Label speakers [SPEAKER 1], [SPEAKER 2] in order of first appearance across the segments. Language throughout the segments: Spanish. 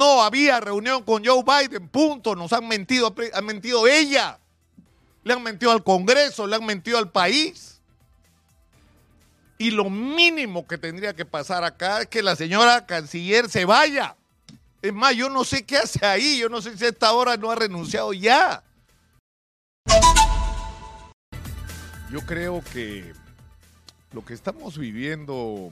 [SPEAKER 1] No había reunión con Joe Biden, punto. Nos han mentido, han mentido ella. Le han mentido al Congreso, le han mentido al país. Y lo mínimo que tendría que pasar acá es que la señora canciller se vaya. Es más, yo no sé qué hace ahí, yo no sé si a esta hora no ha renunciado ya. Yo creo que lo que estamos viviendo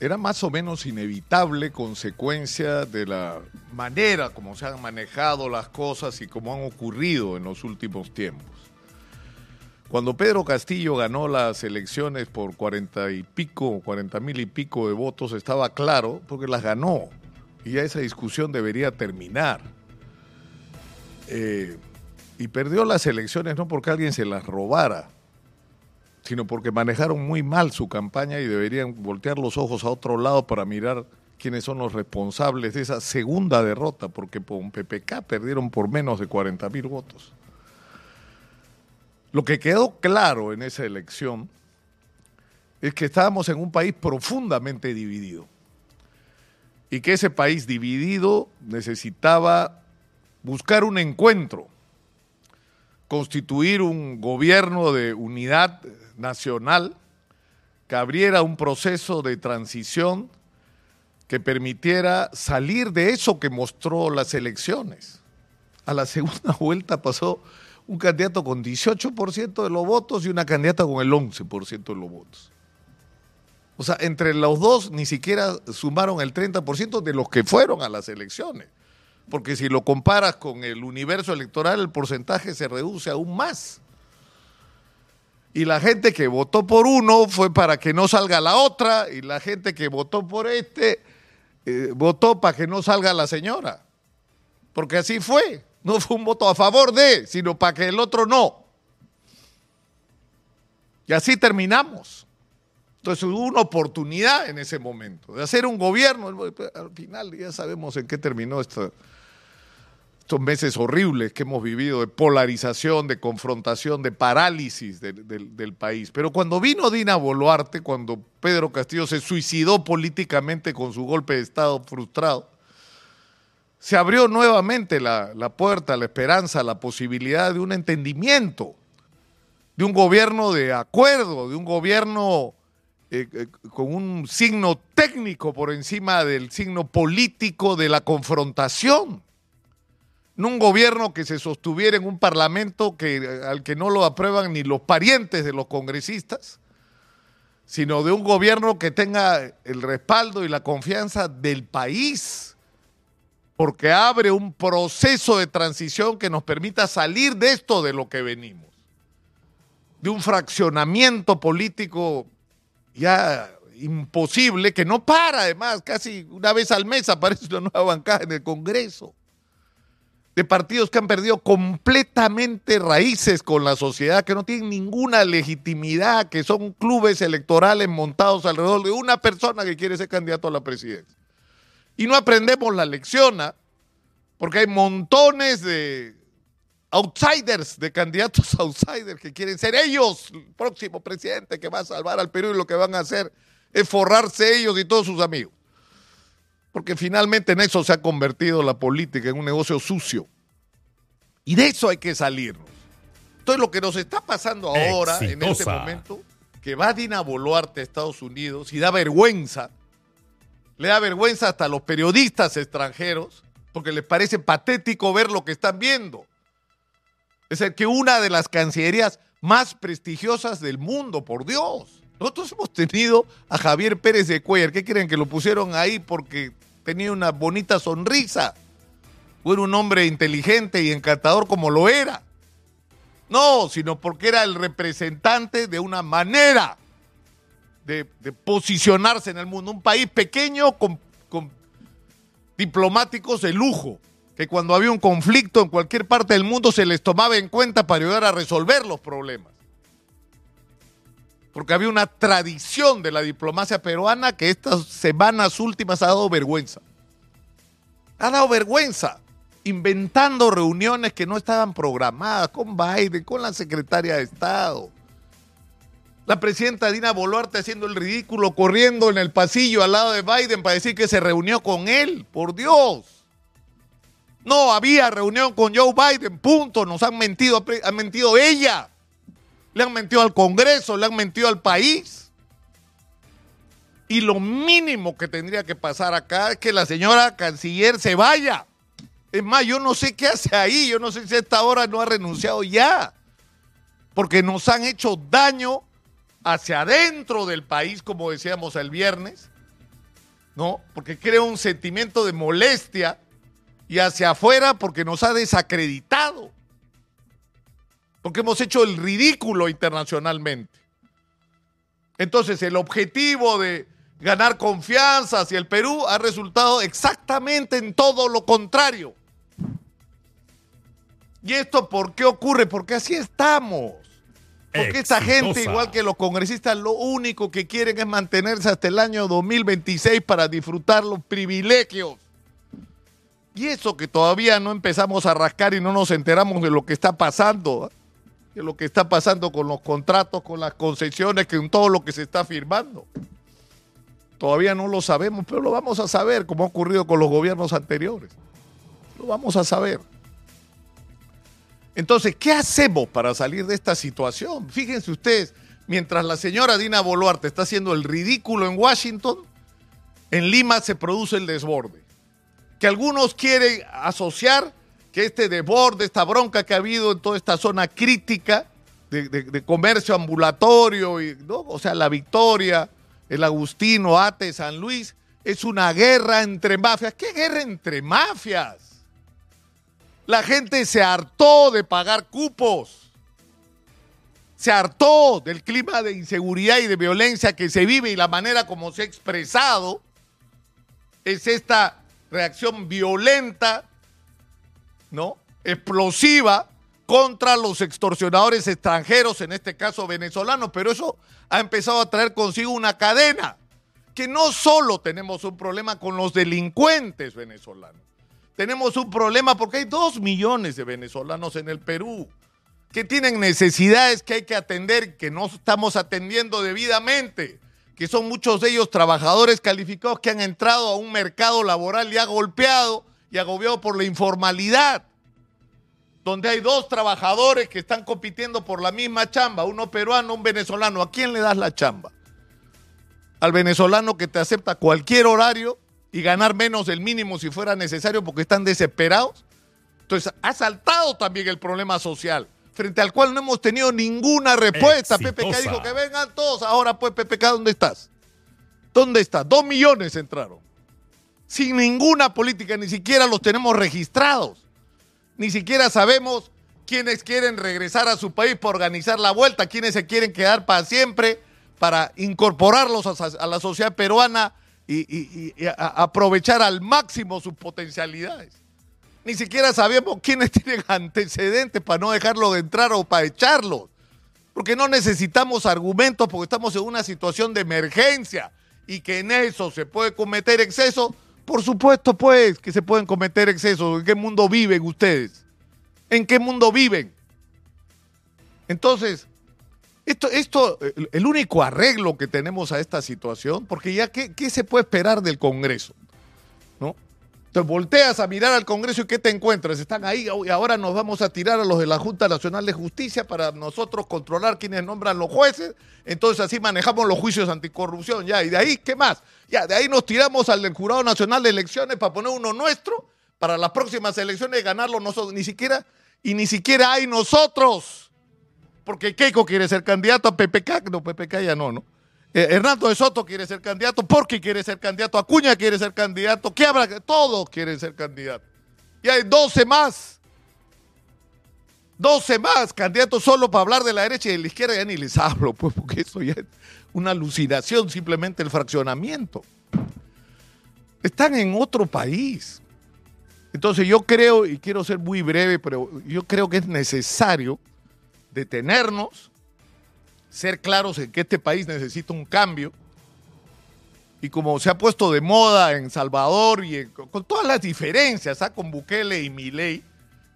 [SPEAKER 1] era más o menos inevitable consecuencia de la manera como se han manejado las cosas y como han ocurrido en los últimos tiempos. Cuando Pedro Castillo ganó las elecciones por cuarenta y pico, cuarenta mil y pico de votos, estaba claro, porque las ganó, y ya esa discusión debería terminar. Eh, y perdió las elecciones no porque alguien se las robara, sino porque manejaron muy mal su campaña y deberían voltear los ojos a otro lado para mirar quiénes son los responsables de esa segunda derrota, porque con PPK perdieron por menos de 40 mil votos. Lo que quedó claro en esa elección es que estábamos en un país profundamente dividido y que ese país dividido necesitaba buscar un encuentro, constituir un gobierno de unidad nacional que abriera un proceso de transición que permitiera salir de eso que mostró las elecciones. A la segunda vuelta pasó un candidato con 18% de los votos y una candidata con el 11% de los votos. O sea, entre los dos ni siquiera sumaron el 30% de los que fueron a las elecciones. Porque si lo comparas con el universo electoral, el porcentaje se reduce aún más. Y la gente que votó por uno fue para que no salga la otra, y la gente que votó por este eh, votó para que no salga la señora. Porque así fue. No fue un voto a favor de, sino para que el otro no. Y así terminamos. Entonces hubo una oportunidad en ese momento de hacer un gobierno. Al final ya sabemos en qué terminó estos meses horribles que hemos vivido de polarización, de confrontación, de parálisis del país. Pero cuando vino Dina Boluarte, cuando Pedro Castillo se suicidó políticamente con su golpe de Estado frustrado, se abrió nuevamente la, la puerta, la esperanza, la posibilidad de un entendimiento, de un gobierno de acuerdo, de un gobierno eh, eh, con un signo técnico por encima del signo político de la confrontación. Un gobierno que se sostuviera en un parlamento que, al que no lo aprueban ni los parientes de los congresistas, sino de un gobierno que tenga el respaldo y la confianza del país, porque abre un proceso de transición que nos permita salir de esto de lo que venimos, de un fraccionamiento político ya imposible, que no para además, casi una vez al mes aparece una nueva bancada en el Congreso, de partidos que han perdido completamente raíces con la sociedad, que no tienen ninguna legitimidad, que son clubes electorales montados alrededor de una persona que quiere ser candidato a la presidencia. Y no aprendemos la lección, ¿ah? porque hay montones de outsiders, de candidatos outsiders que quieren ser ellos el próximo presidente que va a salvar al Perú y lo que van a hacer es forrarse ellos y todos sus amigos. Porque finalmente en eso se ha convertido la política, en un negocio sucio. Y de eso hay que salirnos. Entonces lo que nos está pasando ahora, en este momento, que va Dina Boluarte a Estados Unidos y da vergüenza, le da vergüenza hasta a los periodistas extranjeros, porque les parece patético ver lo que están viendo. Es decir, que una de las cancillerías más prestigiosas del mundo, por Dios. Nosotros hemos tenido a Javier Pérez de Cuellar. ¿Qué creen? Que lo pusieron ahí porque tenía una bonita sonrisa. O era un hombre inteligente y encantador como lo era. No, sino porque era el representante de una manera de, posicionarse en el mundo. Un país pequeño con diplomáticos de lujo que cuando había un conflicto en cualquier parte del mundo se les tomaba en cuenta para ayudar a resolver los problemas. Porque había una tradición de la diplomacia peruana que estas semanas últimas ha dado vergüenza. Ha dado vergüenza inventando reuniones que no estaban programadas con Biden, con la secretaria de Estado. La presidenta Dina Boluarte haciendo el ridículo, corriendo en el pasillo al lado de Biden para decir que se reunió con él. Por Dios. No había reunión con Joe Biden, punto. Nos han mentido, han mentido ella. Le han mentido al Congreso, le han mentido al país. Y lo mínimo que tendría que pasar acá es que la señora canciller se vaya. Es más, yo no sé qué hace ahí, yo no sé si a esta hora no ha renunciado ya. Porque nos han hecho daño hacia adentro del país, como decíamos el viernes, ¿no? Porque crea un sentimiento de molestia y hacia afuera porque nos ha desacreditado, porque hemos hecho el ridículo internacionalmente. Entonces, el objetivo de ganar confianza hacia el Perú ha resultado exactamente en todo lo contrario. ¿Y esto por qué ocurre? Porque así estamos. Porque esta gente, igual que los congresistas, lo único que quieren es mantenerse hasta el año 2026 para disfrutar los privilegios. Y eso que todavía no empezamos a rascar y no nos enteramos de lo que está pasando, de lo que está pasando con los contratos, con las concesiones, con todo lo que se está firmando. Todavía no lo sabemos, pero lo vamos a saber, como ha ocurrido con los gobiernos anteriores. Lo vamos a saber. Entonces, ¿qué hacemos para salir de esta situación? Fíjense ustedes, mientras la señora Dina Boluarte está haciendo el ridículo en Washington, en Lima se produce el desborde. Que algunos quieren asociar que este desborde, esta bronca que ha habido en toda esta zona crítica de, comercio ambulatorio, y, o sea, la Victoria, el Agustino, Ate, San Luis, es una guerra entre mafias. ¿Qué guerra entre mafias? La gente se hartó de pagar cupos. Se hartó del clima de inseguridad y de violencia que se vive y la manera como se ha expresado es esta reacción violenta, ¿no? Explosiva contra los extorsionadores extranjeros, en este caso venezolanos, pero eso ha empezado a traer consigo una cadena, que no solo tenemos un problema con los delincuentes venezolanos, tenemos un problema porque hay dos millones de venezolanos en el Perú que tienen necesidades que hay que atender, que no estamos atendiendo debidamente, que son muchos de ellos trabajadores calificados que han entrado a un mercado laboral ya golpeado y agobiado por la informalidad, donde hay dos trabajadores que están compitiendo por la misma chamba, uno peruano, un venezolano. ¿A quién le das la chamba? Al venezolano que te acepta cualquier horario y ganar menos del mínimo si fuera necesario porque están desesperados. Entonces, ha saltado también el problema social, frente al cual no hemos tenido ninguna respuesta. PPK dijo que vengan todos. Ahora, pues, PPK, ¿dónde estás? ¿Dónde estás? Dos millones entraron. Sin ninguna política, ni siquiera los tenemos registrados. Ni siquiera sabemos quiénes quieren regresar a su país para organizar la vuelta, quiénes se quieren quedar para siempre, para incorporarlos a la sociedad peruana y, aprovechar al máximo sus potencialidades. Ni siquiera sabemos quiénes tienen antecedentes para no dejarlo de entrar o para echarlos. Porque no necesitamos argumentos porque estamos en una situación de emergencia y que en eso se puede cometer exceso. Por supuesto, pues, que se pueden cometer excesos. ¿En qué mundo viven ustedes? ¿En qué mundo viven? Entonces, esto, esto, el único arreglo que tenemos a esta situación, porque ya, ¿qué, qué se puede esperar del Congreso? ¿No? Te volteas a mirar al Congreso y ¿qué te encuentras? Están ahí y ahora nos vamos a tirar a los de la Junta Nacional de Justicia para nosotros controlar quiénes nombran los jueces. Entonces así manejamos los juicios anticorrupción. Ya, y de ahí, ¿qué más? Ya, de ahí nos tiramos al del Jurado Nacional de Elecciones para poner uno nuestro para las próximas elecciones y ganarlo nosotros. Ni siquiera, y ni siquiera hay nosotros porque Keiko quiere ser candidato a PPK, no, PPK ya no, ¿no? Eh, Hernando de Soto quiere ser candidato, Porque quiere ser candidato, Acuña quiere ser candidato, ¿qué habrá? Todos quieren ser candidatos. Y hay 12 más. 12 más candidatos solo para hablar de la derecha y de la izquierda, ya ni les hablo, pues, porque eso ya es una alucinación, simplemente el fraccionamiento. Están en otro país. Entonces yo creo, y quiero ser muy breve, pero yo creo que es necesario detenernos, ser claros en que este país necesita un cambio. Y como se ha puesto de moda en Salvador y con todas las diferencias ¿ah? con Bukele y Milei,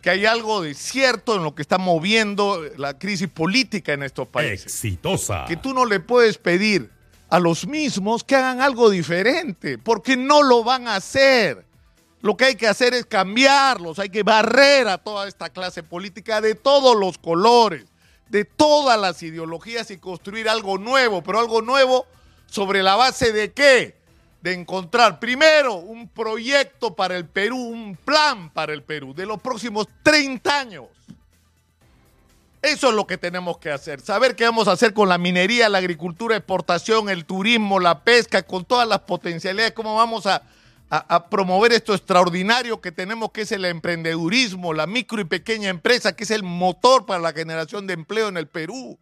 [SPEAKER 1] que hay algo de cierto en lo que está moviendo la crisis política en estos países.
[SPEAKER 2] Exitosa.
[SPEAKER 1] Que tú no le puedes pedir a los mismos que hagan algo diferente, porque no lo van a hacer. Lo que hay que hacer es cambiarlos, hay que barrer a toda esta clase política de todos los colores, de todas las ideologías y construir algo nuevo, pero algo nuevo sobre la base de qué? De encontrar primero un proyecto para el Perú, un plan para el Perú de los próximos 30 años. Eso es lo que tenemos que hacer. Saber qué vamos a hacer con la minería, la agricultura, exportación, el turismo, la pesca, con todas las potencialidades, cómo vamos a, a, promover esto extraordinario que tenemos, que es el emprendedurismo, la micro y pequeña empresa, que es el motor para la generación de empleo en el Perú.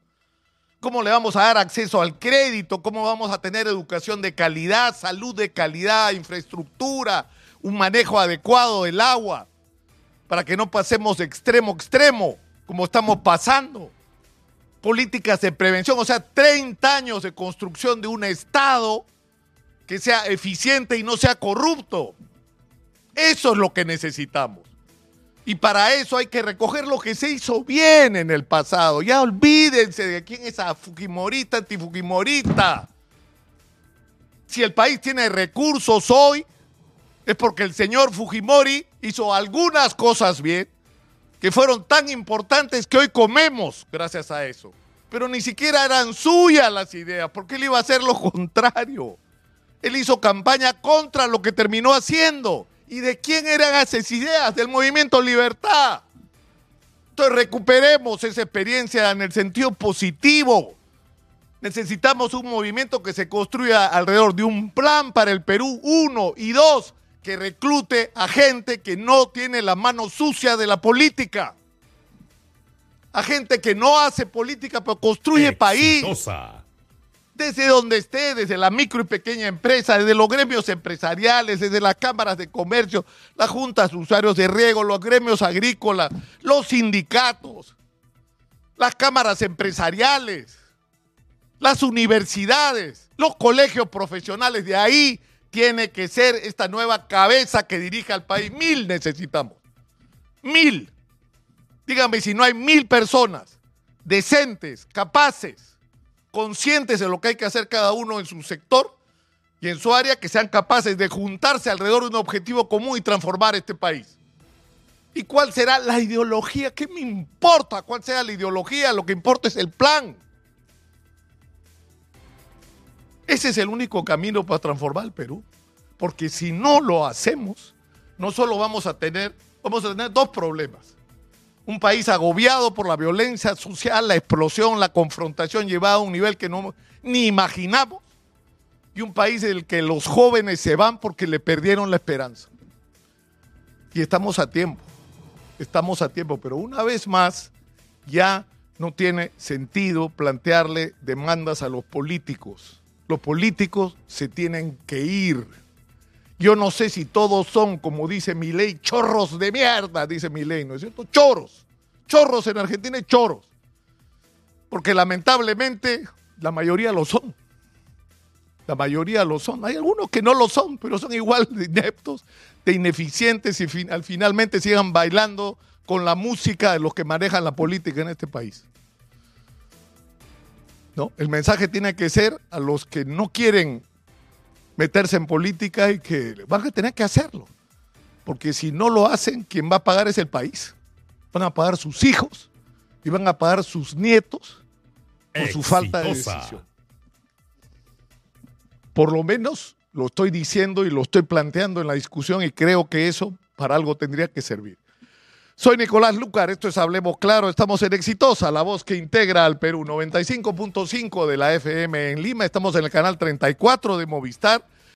[SPEAKER 1] ¿Cómo le vamos a dar acceso al crédito? ¿Cómo vamos a tener educación de calidad, salud de calidad, infraestructura, un manejo adecuado del agua? Para que no pasemos de extremo a extremo, como estamos pasando. Políticas de prevención, o sea, 30 años de construcción de un Estado que sea eficiente y no sea corrupto. Eso es lo que necesitamos. Y para eso hay que recoger lo que se hizo bien en el pasado. Ya olvídense de quién es a Fujimorita, antifujimorita. Si el país tiene recursos hoy, es porque el señor Fujimori hizo algunas cosas bien, que fueron tan importantes que hoy comemos gracias a eso. Pero ni siquiera eran suyas las ideas, porque él iba a hacer lo contrario. Él hizo campaña contra lo que terminó haciendo. ¿Y de quién eran esas ideas? Del movimiento Libertad. Entonces recuperemos esa experiencia en el sentido positivo. Necesitamos un movimiento que se construya alrededor de un plan para el Perú, uno, y dos, que reclute a gente que no tiene la mano sucia de la política. A gente que no hace política, pero construye país desde donde esté, desde la micro y pequeña empresa, desde los gremios empresariales, desde las cámaras de comercio, las juntas de usuarios de riego, los gremios agrícolas, los sindicatos, las cámaras empresariales, las universidades, los colegios profesionales. De ahí tiene que ser esta nueva cabeza que dirija al país. Mil necesitamos. Mil. Dígame si no hay mil personas decentes, capaces conscientes de lo que hay que hacer cada uno en su sector y en su área, que sean capaces de juntarse alrededor de un objetivo común y transformar este país. ¿Y cuál será la ideología? ¿Qué me importa cuál sea la ideología? Lo que importa es el plan. Ese es el único camino para transformar el Perú. Porque si no lo hacemos, no solo vamos a tener, vamos a tener dos problemas un país agobiado por la violencia social, la explosión, la confrontación llevada a un nivel que no ni imaginamos, y un país en el que los jóvenes se van porque le perdieron la esperanza. Y estamos a tiempo, estamos a tiempo, pero una vez más ya no tiene sentido plantearle demandas a los políticos. Los políticos se tienen que ir. Yo no sé si todos son, como dice mi ley, chorros de mierda, dice mi ley, ¿no es cierto? Choros. Chorros en Argentina y choros. Porque lamentablemente la mayoría lo son. La mayoría lo son. Hay algunos que no lo son, pero son igual de ineptos, de ineficientes y al finalmente sigan bailando con la música de los que manejan la política en este país. ¿No? El mensaje tiene que ser a los que no quieren meterse en política y que van a tener que hacerlo. Porque si no lo hacen, quien va a pagar es el país. Van a pagar sus hijos y van a pagar sus nietos por su falta de decisión. Por lo menos lo estoy diciendo y lo estoy planteando en la discusión y creo que eso para algo tendría que servir. Soy Nicolás Lucar, esto es Hablemos Claro, estamos en Exitosa, la voz que integra al Perú, 95.5 de la FM en Lima, estamos en el canal 34 de Movistar